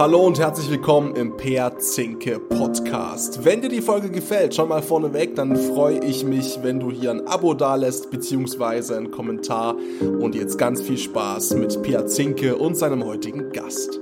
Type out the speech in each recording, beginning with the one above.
Hallo und herzlich willkommen im Per Zinke Podcast. Wenn dir die Folge gefällt, schon mal vorneweg, dann freue ich mich, wenn du hier ein Abo dalässt, beziehungsweise einen Kommentar. Und jetzt ganz viel Spaß mit Per Zinke und seinem heutigen Gast.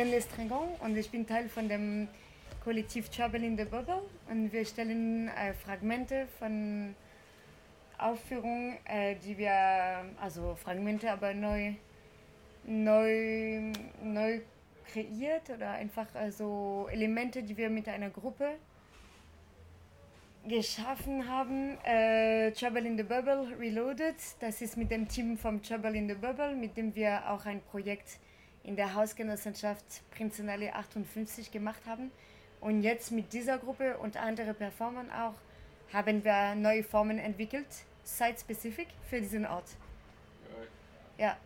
Elisen Lestringon und ich bin Teil von dem Kollektiv Trouble in the Bubble und wir stellen äh, Fragmente von Aufführungen, äh, die wir, also Fragmente, aber neu, neu, neu kreiert oder einfach also Elemente, die wir mit einer Gruppe geschaffen haben. Äh, Trouble in the Bubble Reloaded. Das ist mit dem Team vom Trouble in the Bubble, mit dem wir auch ein Projekt in der Hausgenossenschaft Prinzenallee 58 gemacht haben. Und jetzt mit dieser Gruppe und anderen Performern auch haben wir neue Formen entwickelt, site-specific für diesen Ort. Ja.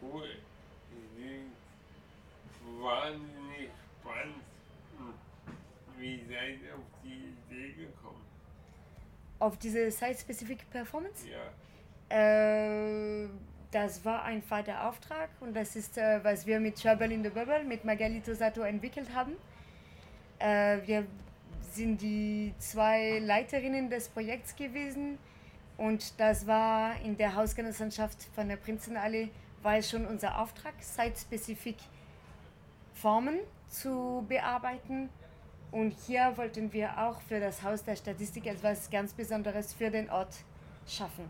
Cool. Wahnsinnig spannend. Wie seid ihr auf die Idee gekommen? Auf diese Site-Specific Performance? Ja. Äh, das war ein Vaterauftrag und das ist, äh, was wir mit Trouble in the Bubble, mit Magalito Sato entwickelt haben. Äh, wir sind die zwei Leiterinnen des Projekts gewesen und das war in der Hausgenossenschaft von der Prinzenallee, war schon unser Auftrag, Site-Specific Formen zu bearbeiten und hier wollten wir auch für das Haus der Statistik etwas ganz Besonderes für den Ort schaffen.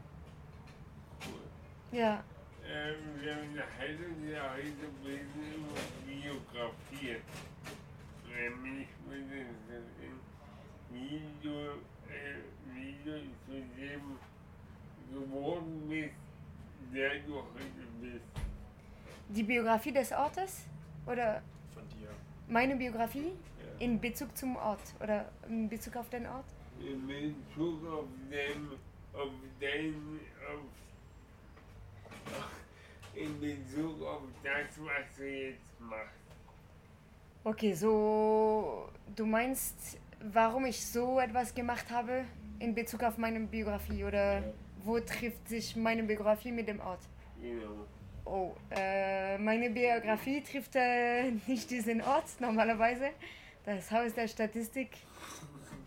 Ja. Ähm, wir unterhalten ja heute ein bisschen über Biografie. Nämlich wie du, äh, wie du zu dem geworden bist, der du heute bist. Die Biografie des Ortes? Oder? Von dir. Meine Biografie? In Bezug zum Ort oder in Bezug auf den Ort? In Bezug auf den, auf den, auf, in Bezug auf das, was du jetzt machst. Okay, so du meinst, warum ich so etwas gemacht habe in Bezug auf meine Biografie oder ja. wo trifft sich meine Biografie mit dem Ort? Genau. Oh, äh, meine Biografie trifft äh, nicht diesen Ort normalerweise. Das Haus der Statistik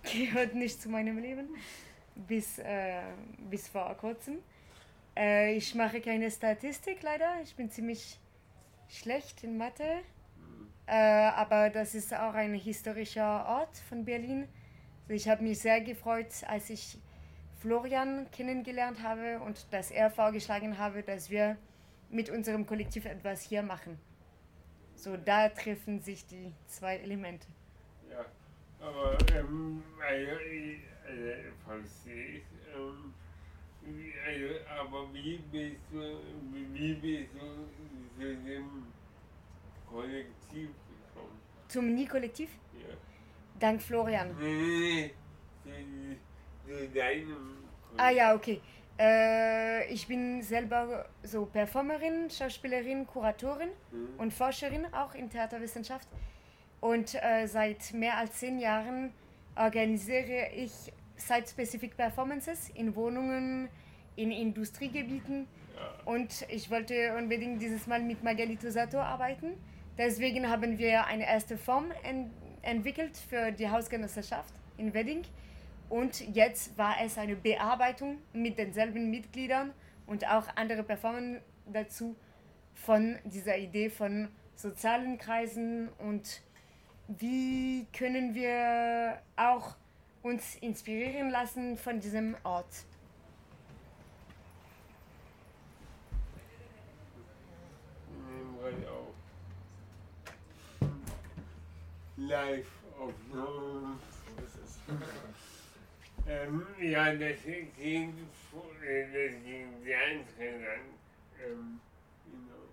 gehört nicht zu meinem Leben, bis, äh, bis vor kurzem. Äh, ich mache keine Statistik leider, ich bin ziemlich schlecht in Mathe, äh, aber das ist auch ein historischer Ort von Berlin. Also ich habe mich sehr gefreut, als ich Florian kennengelernt habe und dass er vorgeschlagen habe, dass wir mit unserem Kollektiv etwas hier machen. So, da treffen sich die zwei Elemente. Ja, aber ähm, also, verstehe ich. Ähm, aber wie bist du, wie bist du zu dem Kollektiv gekommen? Zum Nie-Kollektiv? Ja. Dank Florian. Nee, nee, zu, deinem. Ah ja, okay. Äh, ich bin selber so Performerin, Schauspielerin, Kuratorin mhm. und Forscherin auch in Theaterwissenschaft. Und äh, seit mehr als zehn Jahren organisiere ich Site-Specific Performances in Wohnungen, in Industriegebieten. Ja. Und ich wollte unbedingt dieses Mal mit Magalito Sato arbeiten. Deswegen haben wir eine erste Form en entwickelt für die Hausgenossenschaft in Wedding. Und jetzt war es eine Bearbeitung mit denselben Mitgliedern und auch andere Performern dazu von dieser Idee von sozialen Kreisen und wie können wir auch uns inspirieren lassen von diesem Ort? Live-Aufnahmen. ähm, ja, das ging, das ging sehr interessant. Ähm, genau.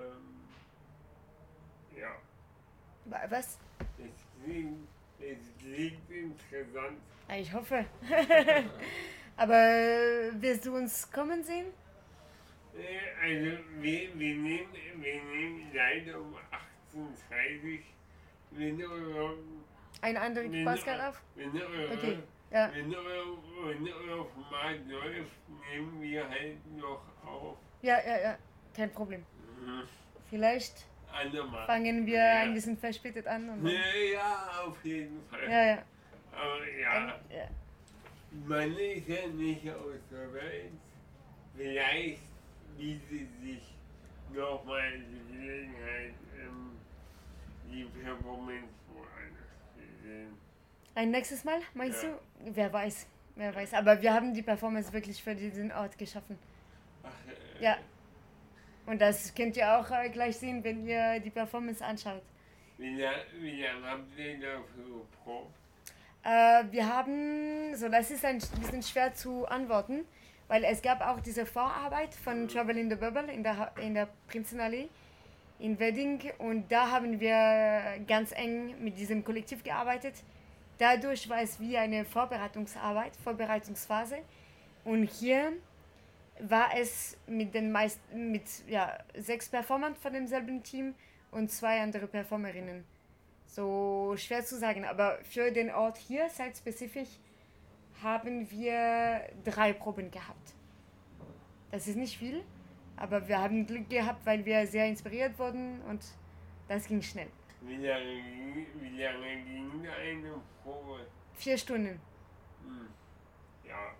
Ähm, ja, Wa- Was? es klingt, es klingt interessant. Ah, Ich hoffe. Aber wirst du uns kommen sehen? Äh, Also, wir, wir, nehmen, wir nehmen leider um 18.30 Uhr, wenn eure, Ein anderer auf? wenn eure, Okay. Ja. wenn eure, wenn eure Format läuft, nehmen wir halt noch auf. Ja, ja, ja. Kein Problem. Mhm. Vielleicht Andermal. fangen wir Ja. ein bisschen verspätet an. Und Ja, ja, auf jeden Fall. ja, ja. Aber ja, ja. man ist ja nicht aus der Welt. Vielleicht bietet sich nochmal die Gelegenheit, ähm, die Performance woanders zu sehen. Ein nächstes Mal, meinst Ja. du? Wer weiß. Wer weiß. Aber wir haben die Performance wirklich für diesen Ort geschaffen. Ach, äh, Ja. Und das könnt ihr auch äh, gleich sehen, wenn ihr die Performance anschaut. Wie lange wie lang habt ihr dafür geprobt? Äh, wir haben, so das ist ein bisschen schwer zu antworten, weil es gab auch diese Vorarbeit von Trouble in the Bubble in der, in der Prinzenallee in Wedding und da haben wir ganz eng mit diesem Kollektiv gearbeitet. Dadurch war es wie eine Vorbereitungsarbeit, Vorbereitungsphase und hier war es mit den meisten, mit ja, sechs Performern von demselben Team und zwei andere Performerinnen. So schwer zu sagen, aber für den Ort hier, site spezifisch, haben wir drei Proben gehabt. Das ist nicht viel, aber wir haben Glück gehabt, weil wir sehr inspiriert wurden und das ging schnell. Wie lange, ging- wie lange ging eine Probe? Vier Stunden. Hm. Ja,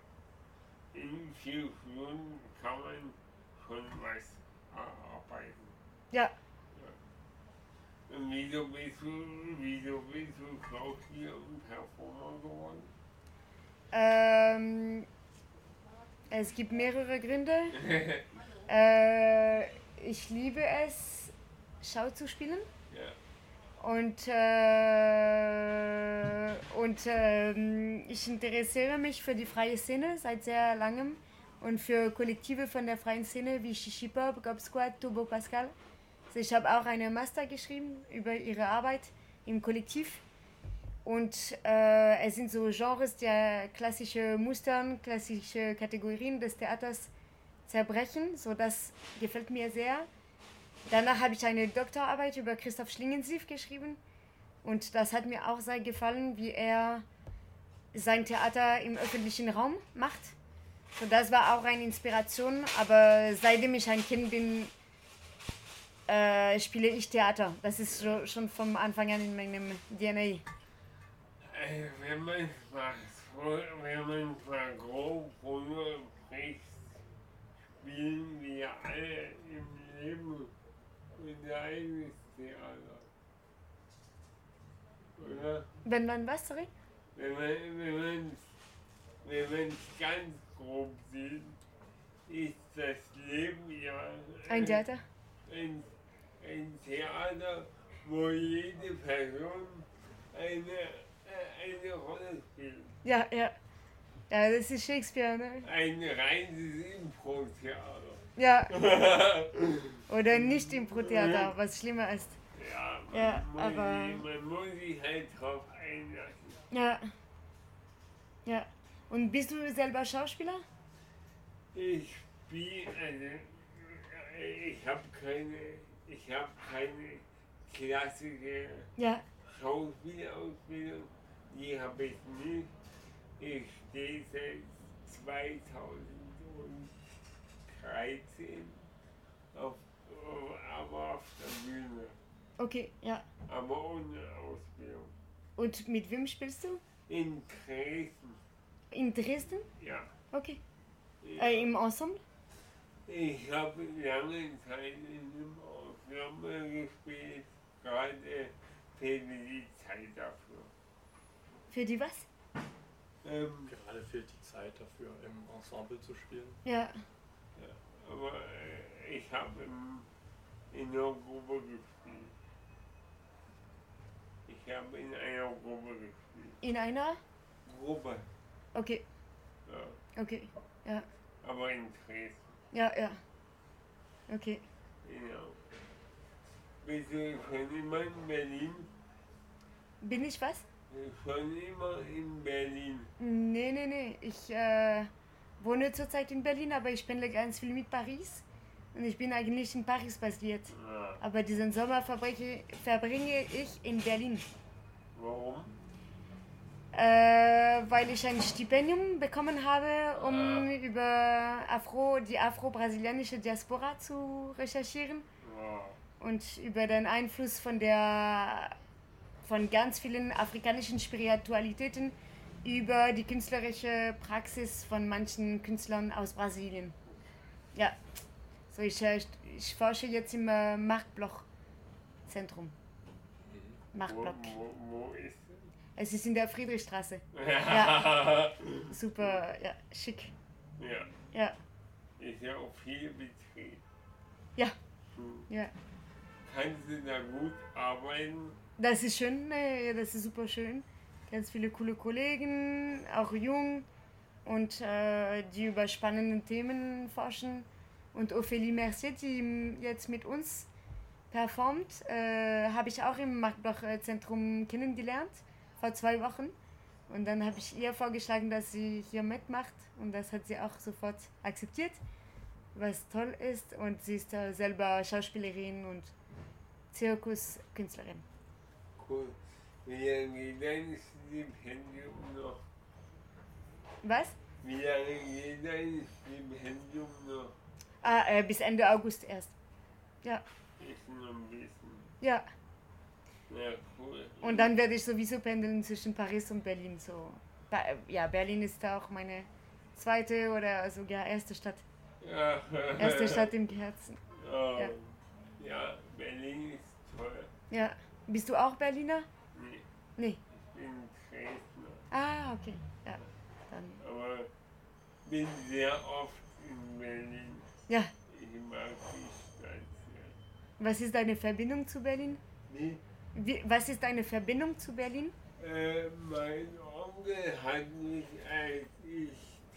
in vier Stunden kann man schon was erarbeiten. Ja, Und wieso bist du, wieso bist du Schauspieler und Performer geworden? ähm, es gibt mehrere Gründe. Äh, ich liebe es, Schau zu spielen. Und, äh, und ähm, ich interessiere mich für die freie Szene seit sehr langem und für Kollektive von der freien Szene wie Shishi Pop, Gob Squad, Turbo Pascal. Also ich habe auch eine Master geschrieben über ihre Arbeit im Kollektiv. Und äh, es sind so Genres, die klassische Mustern, klassische Kategorien des Theaters zerbrechen. So das gefällt mir sehr. Danach habe ich eine Doktorarbeit über Christoph Schlingensief geschrieben und das hat mir auch sehr gefallen, wie er sein Theater im öffentlichen Raum macht. So, das war auch eine Inspiration, aber seitdem ich ein Kind bin, äh, spiele ich Theater. Das ist so, schon vom Anfang an in meinem DNA. Wenn man wenn man mal grob spielen wir alle im Leben unser eigenes Theater. Oder? Wenn man was, sorry? Wenn man wenn man wenn man es ganz grob sieht, ist das Leben ja Ein Theater? ein, ein Theater, wo jede Person eine, eine Rolle spielt. Ja, ja. Ja, das ist Shakespeare, ne? Ein reines Impro-Theater. Ja. Oder nicht im Pro-Theater, was schlimmer ist. Ja, man, Ja, muss aber- sich, man muss sich halt drauf einlassen. Ja. Ja. Und bist du selber Schauspieler? Ich spiele, also, ich habe keine, ich habe keine klassische Ja. Schauspielausbildung, die habe ich nicht. Ich stehe seit 2013 auf, aber auf der Bühne, Okay, ja. aber ohne Ausbildung. Und mit wem spielst du? In Dresden, In Dresden? ja. Okay. Äh, Im Ensemble? Ich habe lange Zeit in einem Ensemble gespielt, gerade fehlt mir die Zeit dafür. Für die was? Ähm, Gerade fehlt die Zeit dafür, im Ensemble zu spielen. Ja. Aber äh, ich habe in, in einer Gruppe gespielt. Ich habe in einer Gruppe gespielt. In einer? Gruppe, Okay, ja. okay. Ja, Aber in Dresden, ja, ja. Okay. genau. Bist du schon immer in Berlin? Bin ich was? Schon immer in Berlin. Nee, nee, nee. Ich äh, wohne zurzeit in Berlin, aber ich pendle ganz viel mit Paris. Und ich bin eigentlich in Paris basiert. Ja. Aber diesen Sommer verbringe, verbringe ich in Berlin. Warum? Äh, weil ich ein Stipendium bekommen habe, um über Afro, die afro-brasilianische Diaspora zu recherchieren Ja. und über den Einfluss von der von ganz vielen afrikanischen Spiritualitäten über die künstlerische Praxis von manchen Künstlern aus Brasilien. Ja, so ich, äh, ich forsche jetzt im äh, Marktbloch-Zentrum. Wo, Marktblock. wo, wo ist Es ist in der Friedrichstraße. es? Ja. Super, ja, schick. ja. Ja, Ist ja auch viel Betrieb. Ja. Hm. ja. Kannst du da gut arbeiten? Das ist schön, äh, ja, das ist super schön. Ganz viele coole Kollegen, auch jung und äh, die über spannende Themen forschen. Und Ophélie Mercier, die jetzt mit uns performt, äh, habe ich auch im Marktbloch-Zentrum kennengelernt, vor zwei Wochen. Und dann habe ich ihr vorgeschlagen, dass sie hier mitmacht und das hat sie auch sofort akzeptiert, was toll ist. Und sie ist äh, selber Schauspielerin und Zirkuskünstlerin. Cool. Wie geht dein Stipendium noch? Was? Wie lange geht dein Stipendium noch? Ah, äh, bis Ende August erst. Ja, Ist noch ein bisschen. ja. Ja, cool. Und dann werde ich sowieso pendeln zwischen Paris und Berlin. So. Ja, Berlin ist auch meine zweite oder sogar erste Stadt. Ja. Erste Stadt im Herzen. Oh. Ja. Ja, Berlin ist toll. Ja. Bist du auch Berliner? Nee, Nee. ich bin. Ah, okay. Ja. Dann. Aber bin sehr oft in Berlin. Ja. Ich mag die Stadt sehr. Was ist deine Verbindung zu Berlin? Nee. Wie, was ist deine Verbindung zu Berlin? Äh, mein Onkel hat mich, als ich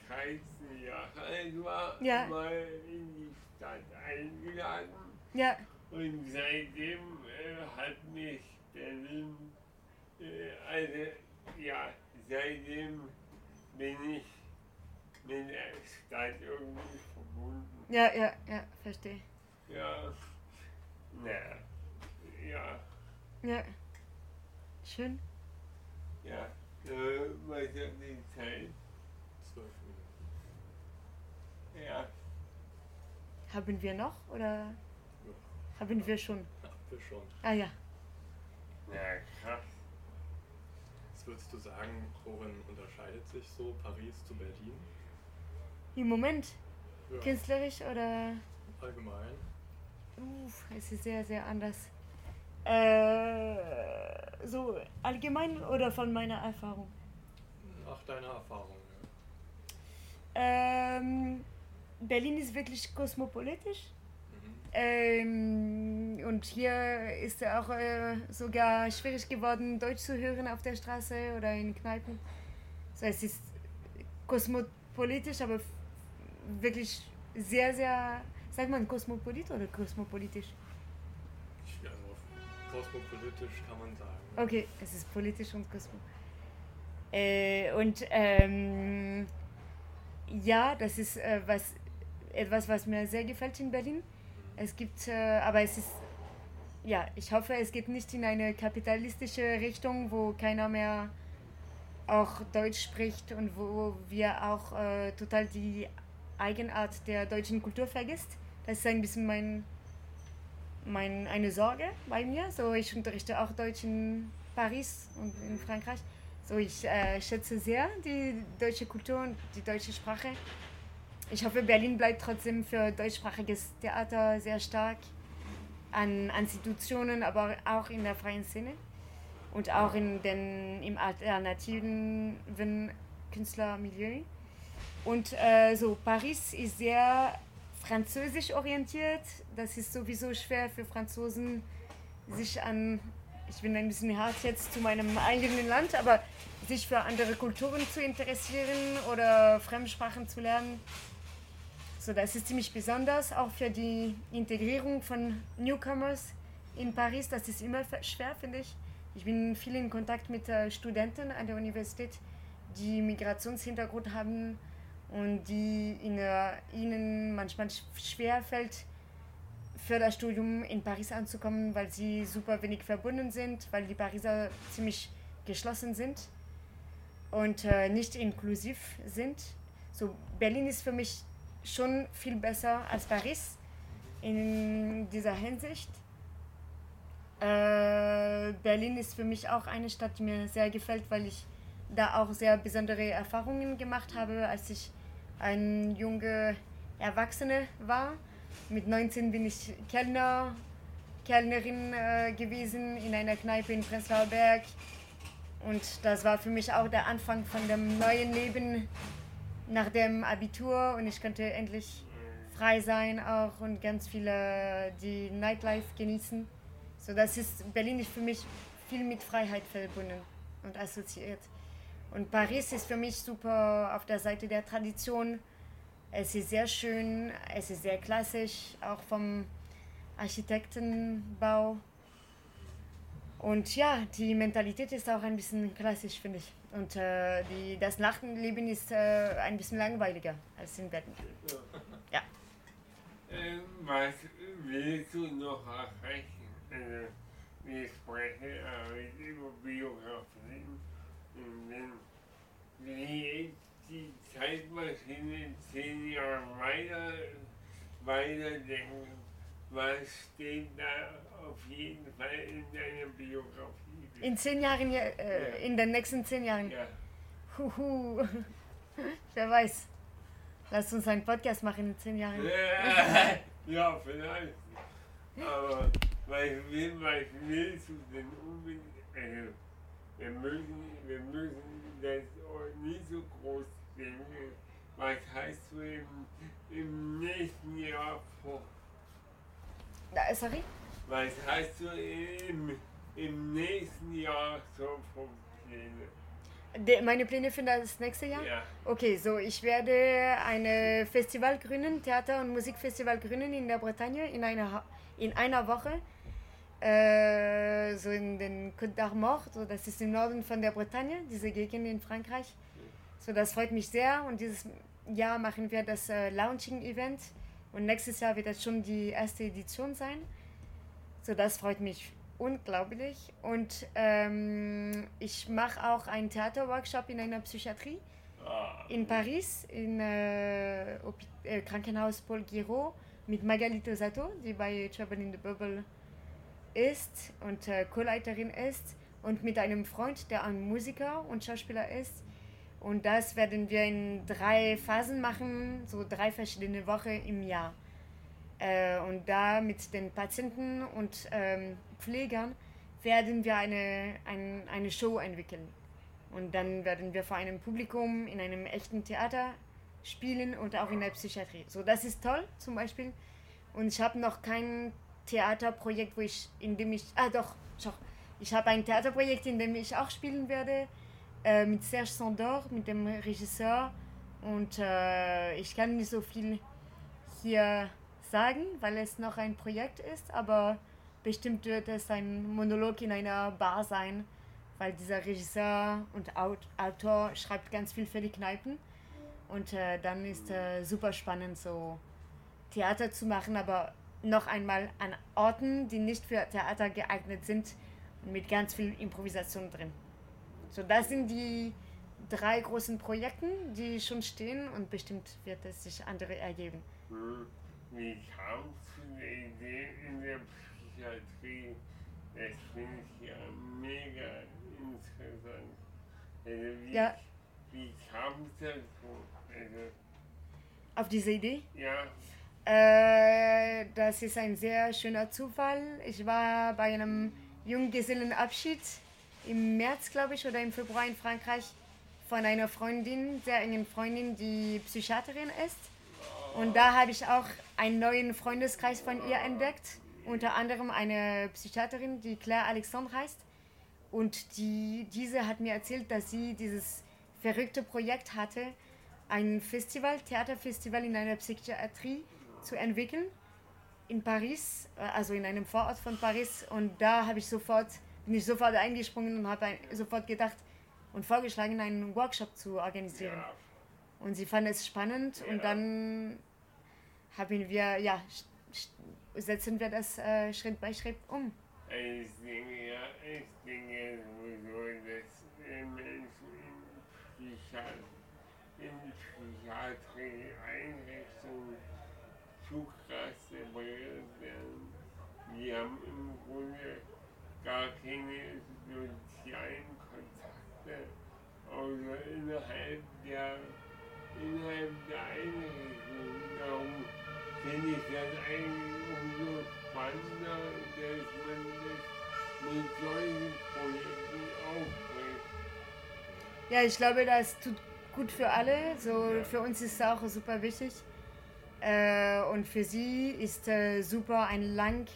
13 Jahre alt war, Ja. mal in die Stadt eingeladen. Ja. Und seitdem äh, hat mich Berlin, äh, also ja, seitdem bin ich mit der Stadt irgendwie verbunden. Ja, ja, ja, verstehe. Ja, na, ja, Ja. Schön. ja. Äh, was hat die Zeit? Zwölf Minuten. Ja, Haben wir noch oder haben wir schon? Ja, wir schon. Ah ja. na krass. Was würdest du sagen, worin unterscheidet sich so Paris zu Berlin? Im Moment Ja, künstlerisch oder allgemein. Uff, es ist sehr, sehr anders. Äh, so allgemein oder von meiner Erfahrung? Nach deiner Erfahrung, ja. Ähm, Berlin ist wirklich kosmopolitisch. Ähm, und hier ist es auch äh, sogar schwierig geworden, Deutsch zu hören auf der Straße oder in Kneipen. So, es ist kosmopolitisch, aber wirklich sehr, sehr, sagt man kosmopolit oder kosmopolitisch? Also kosmopolitisch kann man sagen. Okay, es ist politisch und kosmo. Äh, und ähm, ja, das ist äh, was, etwas, was mir sehr gefällt in Berlin. Es gibt, äh, aber es ist, ja, ich hoffe, es geht nicht in eine kapitalistische Richtung, wo keiner mehr auch Deutsch spricht und wo wir auch äh, total die Eigenart der deutschen Kultur vergisst. Das ist ein bisschen mein, mein, eine Sorge bei mir. So, ich unterrichte auch Deutsch in Paris und in Frankreich. So, ich äh, schätze sehr die deutsche Kultur und die deutsche Sprache. Ich hoffe, Berlin bleibt trotzdem für deutschsprachiges Theater sehr stark an Institutionen, aber auch in der freien Szene und auch in den, im alternativen Künstlermilieu. Und äh, so, Paris ist sehr französisch orientiert. Das ist sowieso schwer für Franzosen, sich an ich bin ein bisschen hart jetzt zu meinem eigenen Land, aber sich für andere Kulturen zu interessieren oder Fremdsprachen zu lernen, so das ist ziemlich besonders, auch für die Integrierung von Newcomers in Paris, das ist immer schwer, finde ich. Ich bin viel in Kontakt mit äh, Studenten an der Universität, die Migrationshintergrund haben und die in, äh, ihnen manchmal schwer fällt, für das Studium in Paris anzukommen, weil sie super wenig verbunden sind, weil die Pariser ziemlich geschlossen sind und äh, nicht inklusiv sind. So Berlin ist für mich schon viel besser als Paris in dieser Hinsicht. Äh, Berlin ist für mich auch eine Stadt, die mir sehr gefällt, weil ich da auch sehr besondere Erfahrungen gemacht habe, als ich ein junge Erwachsene war. Mit 19 bin ich Kellner, Kellnerin äh, gewesen in einer Kneipe in Prenzlauer Berg. Und das war für mich auch der Anfang von dem neuen Leben nach dem Abitur. Und ich konnte endlich frei sein auch und ganz viele die Nightlife genießen. So, das ist, Berlin ist für mich viel mit Freiheit verbunden und assoziiert. Und Paris ist für mich super auf der Seite der Tradition. Es ist sehr schön, es ist sehr klassisch, auch vom Architektenbau. Und ja, die Mentalität ist auch ein bisschen klassisch, finde ich. Und äh, die, das Nachtleben ist äh, ein bisschen langweiliger als in Berlin. Ja. Ähm, was willst du noch erreichen? Wir sprechen äh, über Biografien. Und wenn wir die Zeitmaschine zehn Jahre weiter, weiter denken, was steht da auf jeden Fall in deiner Biografie? In zehn Jahren, äh, ja. in den nächsten zehn Jahren? Ja. Huhu. Wer weiß. Lass uns einen Podcast machen in zehn Jahren. ja, vielleicht. Aber was, will, was willst du denn unbedingt? Also, wir müssen, wir müssen das nicht so groß denken. Was heißt du im, im nächsten Jahr vor? Äh, sorry? Was heißt du im, im nächsten Jahr so vom Pläne? De, meine Pläne für das nächste Jahr? Ja. Okay, so ich werde ein Festival gründen, Theater- und Musikfestival gründen in der Bretagne in einer, in einer Woche. Äh, so in den Côte d'Armor, so das ist im Norden von der Bretagne, diese Gegend in Frankreich. So das freut mich sehr und dieses Jahr machen wir das äh, Launching-Event und nächstes Jahr wird das schon die erste Edition sein. So das freut mich unglaublich. Und ähm, ich mache auch einen Theaterworkshop in einer Psychiatrie ah. in Paris, im äh, äh, Krankenhaus Paul Giraud mit Magali Tosato, die bei Trouble in the Bubble ist und äh, Co-Leiterin ist und mit einem Freund, der ein Musiker und Schauspieler ist. Und das werden wir in drei Phasen machen, so drei verschiedene Wochen im Jahr. Äh, und da mit den Patienten und ähm, Pflegern werden wir eine, ein, eine Show entwickeln. Und dann werden wir vor einem Publikum in einem echten Theater spielen und auch in der Psychiatrie. So, das ist toll zum Beispiel. Und ich habe noch kein Theaterprojekt, wo ich, in dem ich, ah doch, schau, ich habe ein Theaterprojekt, in dem ich auch spielen werde, äh, mit Serge Sandor, mit dem Regisseur. Und äh, ich kann nicht so viel hier sagen, weil es noch ein Projekt ist, aber bestimmt wird es ein Monolog in einer Bar sein, weil dieser Regisseur und Autor schreibt ganz viel für die Kneipen. Und äh, dann ist äh, super spannend, so Theater zu machen, aber noch einmal an Orten, die nicht für Theater geeignet sind mit ganz viel Improvisation drin. So, das sind die drei großen Projekte, die schon stehen und bestimmt wird es sich andere ergeben. Hm. Wie kamst du der Idee in der Psychiatrie? Das finde ich ja mega interessant. Also wie, ja. wie kam es dazu? Also, Auf diese Idee? Ja. Äh, das ist ein sehr schöner Zufall. Ich war bei einem Junggesellenabschied im März, glaube ich, oder im Februar in Frankreich von einer Freundin, sehr engen Freundin, die Psychiaterin ist. Und da habe ich auch einen neuen Freundeskreis von ihr entdeckt. unter anderem eine Psychiaterin, die Claire Alexandre heißt. Und die, diese hat mir erzählt, dass sie dieses verrückte Projekt hatte, ein Festival, Theaterfestival in einer Psychiatrie zu entwickeln in Paris, äh, also in einem Vorort von Paris. Und da habe ich sofort, bin ich sofort eingesprungen und habe sofort gedacht und vorgeschlagen, einen Workshop zu organisieren. Ja. Und sie fand es spannend ja. und dann haben wir, ja, setzen wir das äh, Schritt bei Schritt um. Ich denke, ja, ich denke sowieso, dass Menschen in Psychiatrie-Einrichtungen zu krass separiert werden. Die haben im Grunde gar keine sozialen Kontakte, außer innerhalb der, innerhalb der Einrichtung. Darum finde ich das eigentlich umso spannender, dass man das mit solchen Projekten aufbringt. Ja, ich glaube, das tut gut für alle. So, ja. Für uns ist es auch super wichtig. Äh, und für sie ist äh, super ein lang,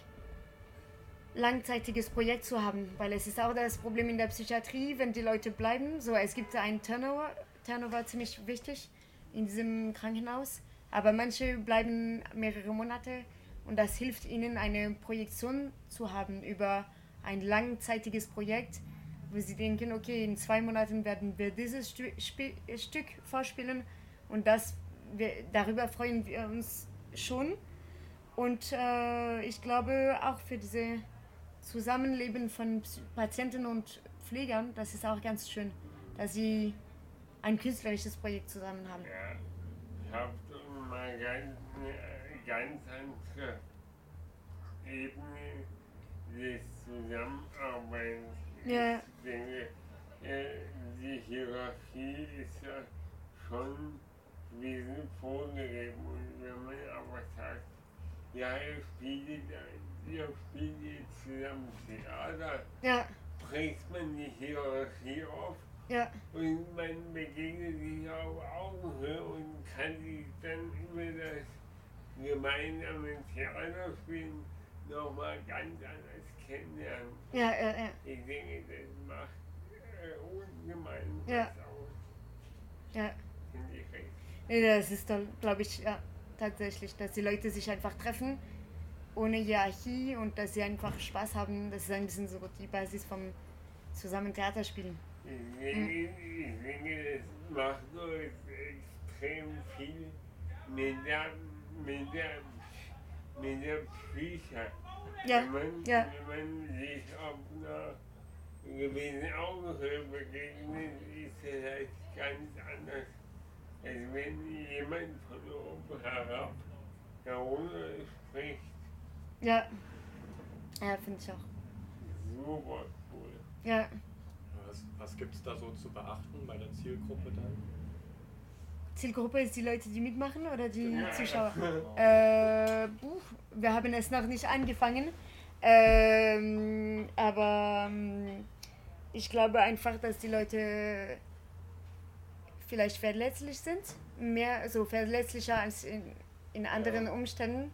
langzeitiges Projekt zu haben, weil es ist auch das Problem in der Psychiatrie, wenn die Leute bleiben. So, es gibt ein Turnover, Turnover ziemlich wichtig in diesem Krankenhaus, aber manche bleiben mehrere Monate und das hilft ihnen, eine Projektion zu haben über ein langzeitiges Projekt, wo sie denken, okay, in zwei Monaten werden wir dieses Stu Stück vorspielen und das wir, darüber freuen wir uns schon. Und äh, ich glaube auch für diese Zusammenleben von Patienten und Pflegern, das ist auch ganz schön, dass sie ein künstlerisches Projekt zusammen haben. Ja, ich habe mal ganz, ganz andere Ebene des Zusammenarbeitens. Ja. Ich denke, äh, die Hierarchie ist ja schon sind vorgegeben und wenn man aber sagt, ja, ihr spielt, ihr spielt jetzt zusammen Theater, ja. bricht man die Hierarchie auf ja. und man begegnet sich auf Augenhöhe und kann sich dann über das gemeinsame Theaterspielen nochmal ganz anders kennenlernen. Ja, ja, ja. Ich denke, das macht äh, ungemein ja. was aus. Ja. Finde ich recht. Nee, das ist dann, glaube ich, ja, tatsächlich, dass die Leute sich einfach treffen, ohne Hierarchie und dass sie einfach Spaß haben. Das ist ein bisschen so die Basis vom zusammen Theater spielen. Ich denke, ich denke, das macht so extrem viel mit der, mit der, mit der Psyche. Ja, wenn, man, ja. wenn man sich auf einer gewissen Augenhöhe begegnet, ist das halt ganz anders also wenn jemand von oben herab herunter spricht. Ja. Ja, finde ich auch. Super cool. Ja. Was, gibt es da so zu beachten bei der Zielgruppe dann? Zielgruppe ist die Leute, die mitmachen oder die Ja. Zuschauer? Äh, buh, wir haben es noch nicht angefangen. Ähm, aber ähm, ich glaube einfach, dass die Leute vielleicht verletzlich sind, mehr so verletzlicher als in, in anderen Ja. Umständen.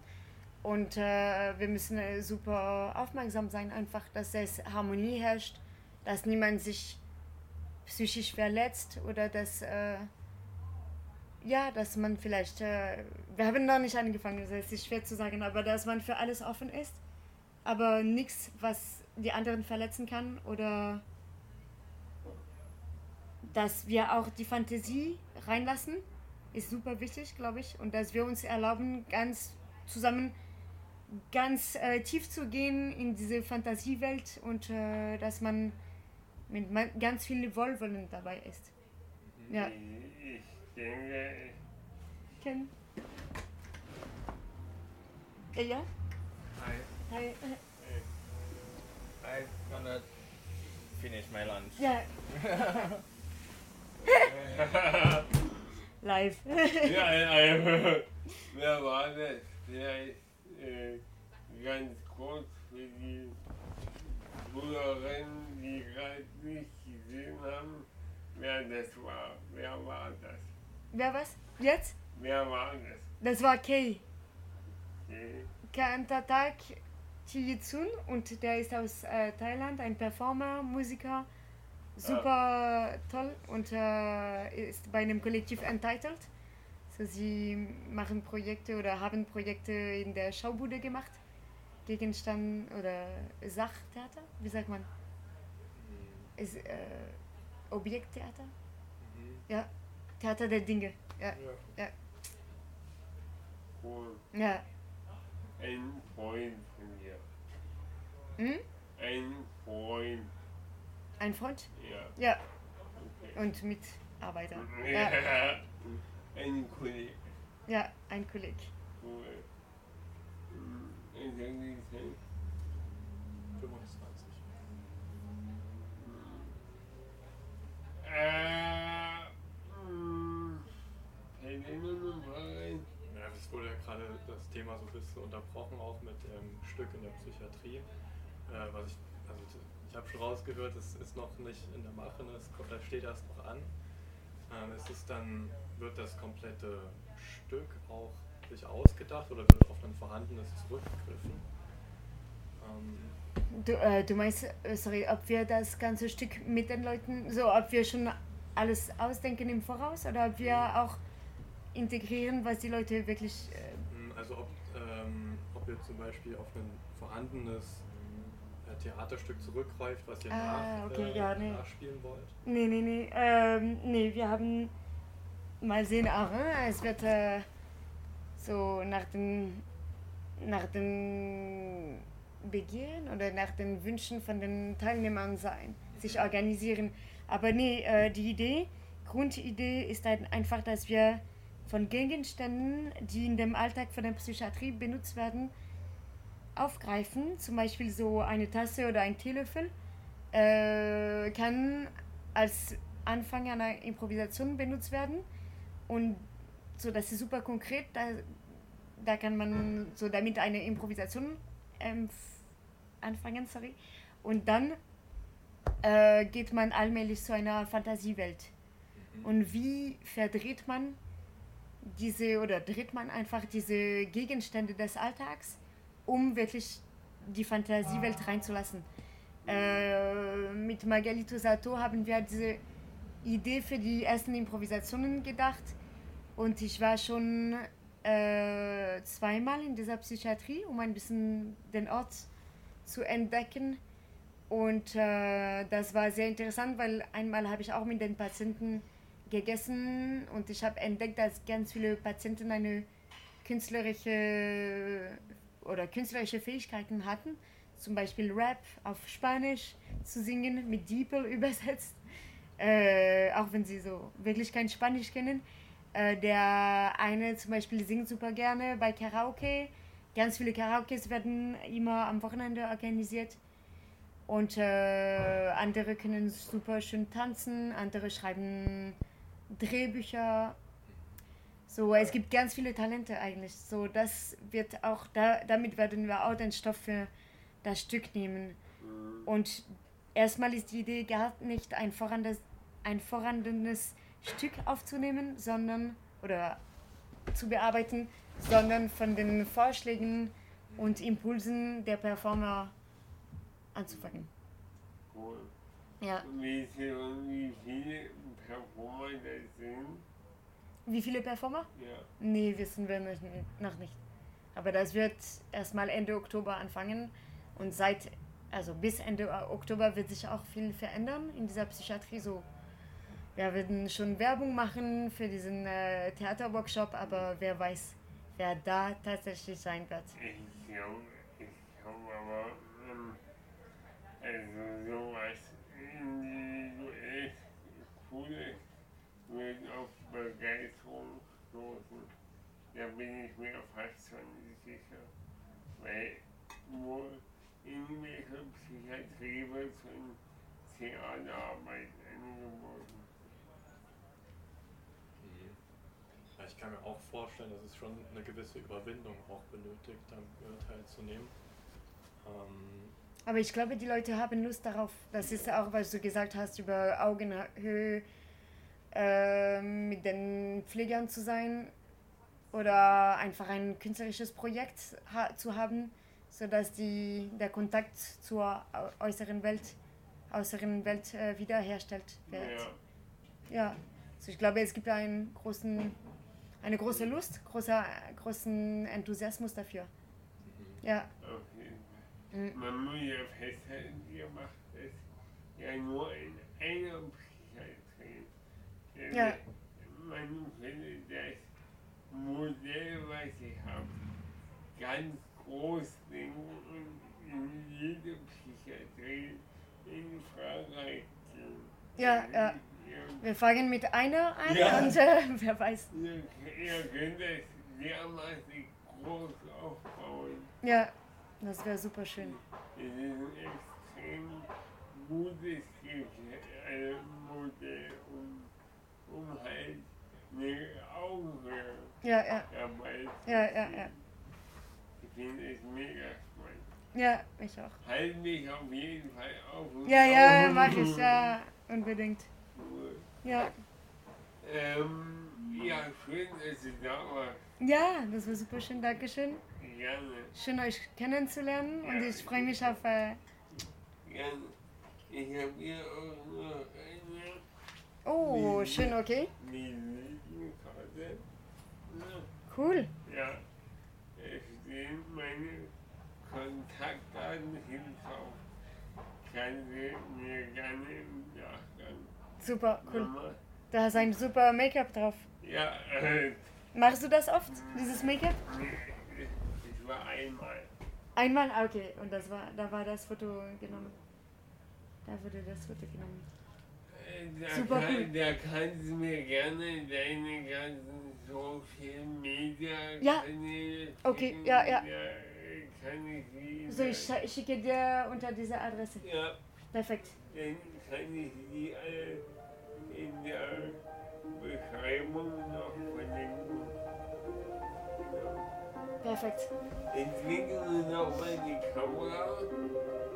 Und äh, wir müssen äh, super aufmerksam sein, einfach, dass es Harmonie herrscht, dass niemand sich psychisch verletzt oder dass, äh, ja, dass man vielleicht, äh, wir haben noch nicht angefangen, das ist schwer zu sagen, aber dass man für alles offen ist, aber nichts, was die anderen verletzen kann oder dass wir auch die Fantasie reinlassen, ist super wichtig, glaube ich. Und dass wir uns erlauben, ganz zusammen ganz äh, tief zu gehen in diese Fantasiewelt und äh, dass man mit man ganz viel Wohlwollen dabei ist. Ja. Ich, ich denke, Ken? Ja? I, Hi. I'm gonna finish my lunch. Ja, live. ja, also, wer war das? Vielleicht äh, ganz kurz für die Brüderinnen, die gerade nicht gesehen haben, wer das war. Wer war das? Wer was? Jetzt? Wer war das? Das war Kay. Okay. Kantatak Tiyitsun und der ist aus äh, Thailand, ein Performer, Musiker, super toll und äh, ist bei einem Kollektiv Entitled. So, sie machen Projekte oder haben Projekte in der Schaubude gemacht. Gegenstand oder Sachtheater, wie sagt man? Ist, äh, Objekttheater? Mhm. Ja, Theater der Dinge. Ja, Ja. Cool. ja. Ein Freund von mir. Hm? Ein Freund. Ein Freund? Ja. Ja, Okay. und Mitarbeiter. Ja, Ja. Ein Kollege. ja ein Kollege. Cool. Hm, Ich denke, ich denke, 25. Äh, hm? Ja, es wurde ja gerade das Thema so ein bisschen unterbrochen, auch mit dem Stück in der Psychiatrie. Äh, was ich, also ich habe schon rausgehört, es ist noch nicht in der Mache, ne, es steht erst noch an. Ähm, ist es dann, wird das komplette Stück auch sich ausgedacht oder wird auf ein vorhandenes zurückgegriffen? Ähm, Du, äh, du meinst, äh, sorry, ob wir das ganze Stück mit den Leuten, so ob wir schon alles ausdenken im Voraus oder ob wir auch integrieren, was die Leute wirklich. Äh, Also ob, ähm, ob ihr zum Beispiel auf ein vorhandenes äh, Theaterstück zurückgreift, was ihr Ah, nach, okay, äh, ja, nee. nachspielen wollt. nee, nee, nee. Ähm, nee, wir haben. Mal sehen auch, äh, es wird äh, so nach den. nach den Begehren oder nach den Wünschen von den Teilnehmern sein, sich organisieren. Aber nee, äh, die Idee, Grundidee ist halt einfach, dass wir von Gegenständen, die in dem Alltag von der Psychiatrie benutzt werden, aufgreifen. Zum Beispiel so eine Tasse oder ein Teelöffel äh, kann als Anfang einer Improvisation benutzt werden. Und so, das ist super konkret. Da, da kann man so damit eine Improvisation ähm, anfangen, sorry. Und dann äh, geht man allmählich zu einer Fantasiewelt. Und wie verdreht man diese oder dreht man einfach diese Gegenstände des Alltags, um wirklich die Fantasiewelt reinzulassen? Äh, mit Margarito Sato haben wir diese Idee für die ersten Improvisationen gedacht. Und ich war schon äh, zweimal in dieser Psychiatrie, um ein bisschen den Ort zu entdecken. Und äh, das war sehr interessant, weil einmal habe ich auch mit den Patienten gegessen und ich habe entdeckt, dass ganz viele Patienten eine künstlerische oder künstlerische Fähigkeiten hatten. Zum Beispiel Rap auf Spanisch zu singen, mit Diepel übersetzt. Äh, auch wenn sie so wirklich kein Spanisch kennen. Äh, der eine zum Beispiel singt super gerne bei Karaoke. Ganz viele Karaokes werden immer am Wochenende organisiert. Und äh, andere können super schön tanzen, andere schreiben Drehbücher. So, es gibt ganz viele Talente eigentlich. So, das wird auch, da, damit werden wir auch den Stoff für das Stück nehmen. Und erstmal ist die Idee gar nicht ein vorandes, ein vorandendes Stück aufzunehmen, sondern oder zu bearbeiten, sondern von den Vorschlägen und Impulsen der Performer anzufangen. Cool. Ja. Wie, viel- wie viele Performer das sind? Wie viele Performer? Ja. Nee, wissen wir noch nicht. Aber das wird erstmal Ende Oktober anfangen und seit, also bis Ende Oktober wird sich auch viel verändern in dieser Psychiatrie. So, wir werden schon Werbung machen für diesen äh, Theaterworkshop, aber wer weiß, wer da tatsächlich sein wird. Ich glaube, ich glaube aber, ähm, also sowas individuell Cooles wird auf Begeisterung stoßen. Da bin ich mir fast schon sicher. Weil nur in welcher Psychiatrie wird schon Theaterarbeit angeboten. Ja, ich kann mir auch vorstellen, dass es schon eine gewisse Überwindung auch benötigt, dann teilzunehmen. Ähm, Aber ich glaube, die Leute haben Lust darauf. Das ist auch, was du gesagt hast, über Augenhöhe äh, mit den Pflegern zu sein oder einfach ein künstlerisches Projekt ha zu haben. sodass die, der Kontakt zur äu- äußeren Welt, äußeren Welt äh, wiederhergestellt wird. Ja. Ja, also ich glaube, es gibt einen großen, eine große Lust, großer, großen Enthusiasmus dafür. Ja, Auf jeden Fall. Mhm. Man muss ja festhalten, ihr macht das ja nur in einer Psychiatrie. Denn Ja. Man findet das Modell, was ich habe, ganz groß denken und in jede Psychiatrie in Frankreich gehen. Ja, ja. Wir fangen mit einer an Ja. und äh, wer weiß. ihr, ihr könnt das dermaßen groß aufbauen. Ja, das wäre super schön. Es ist ein extrem gutes Gesch- äh, Modell, um, um halt eine Augenhöhe Ja, ja, dabei zu ja, ja, ja. Ich finde es mega spannend. Ja, ich auch. Halt mich auf jeden Fall auf. Ja, ja, mach ich ja unbedingt. Cool. Ja, Ähm, ja, schön, dass du da warst. ja, das war super schön. Dankeschön. Gerne, Schön euch kennenzulernen und ich freue mich auf. Äh, gerne. Ich habe hier auch noch eine oh, schön, okay. Visitenkarte. Ja. Cool. Ja, es stehen meine Kontaktdaten hin drauf. Kann sie mir gerne im Nachgang Super, cool. Da hast ein super Make-up drauf. Ja, äh, Machst du das oft, dieses Make-up? das war einmal. Einmal? Ah, okay. Und das war, da war das Foto genommen. Da wurde das Foto genommen. Äh, Da, Super kann, cool. da kannst du mir gerne deine ganzen Social Media Ja. Kanäle Okay, ja, ja. Äh, kann ich. So, ich schicke dir unter dieser Adresse. Ja, Perfekt. dann kann ich die alle in der Beschreibung noch verlinken. Perfekt. Jetzt winken wir nochmal die Kamera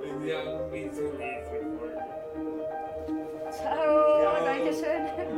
und sagen bis zur nächsten Folge. Ciao. Ja. Dankeschön. Das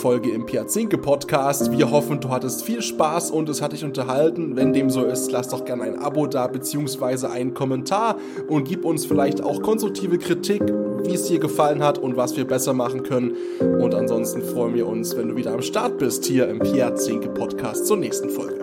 Folge im Piazinke Podcast. Wir hoffen, du hattest viel Spaß und es hat dich unterhalten. Wenn dem so ist, lass doch gerne ein Abo da beziehungsweise einen Kommentar und gib uns vielleicht auch konstruktive Kritik, wie es dir gefallen hat und was wir besser machen können. Und ansonsten freuen wir uns, wenn du wieder am Start bist hier im Piazinke Podcast zur nächsten Folge.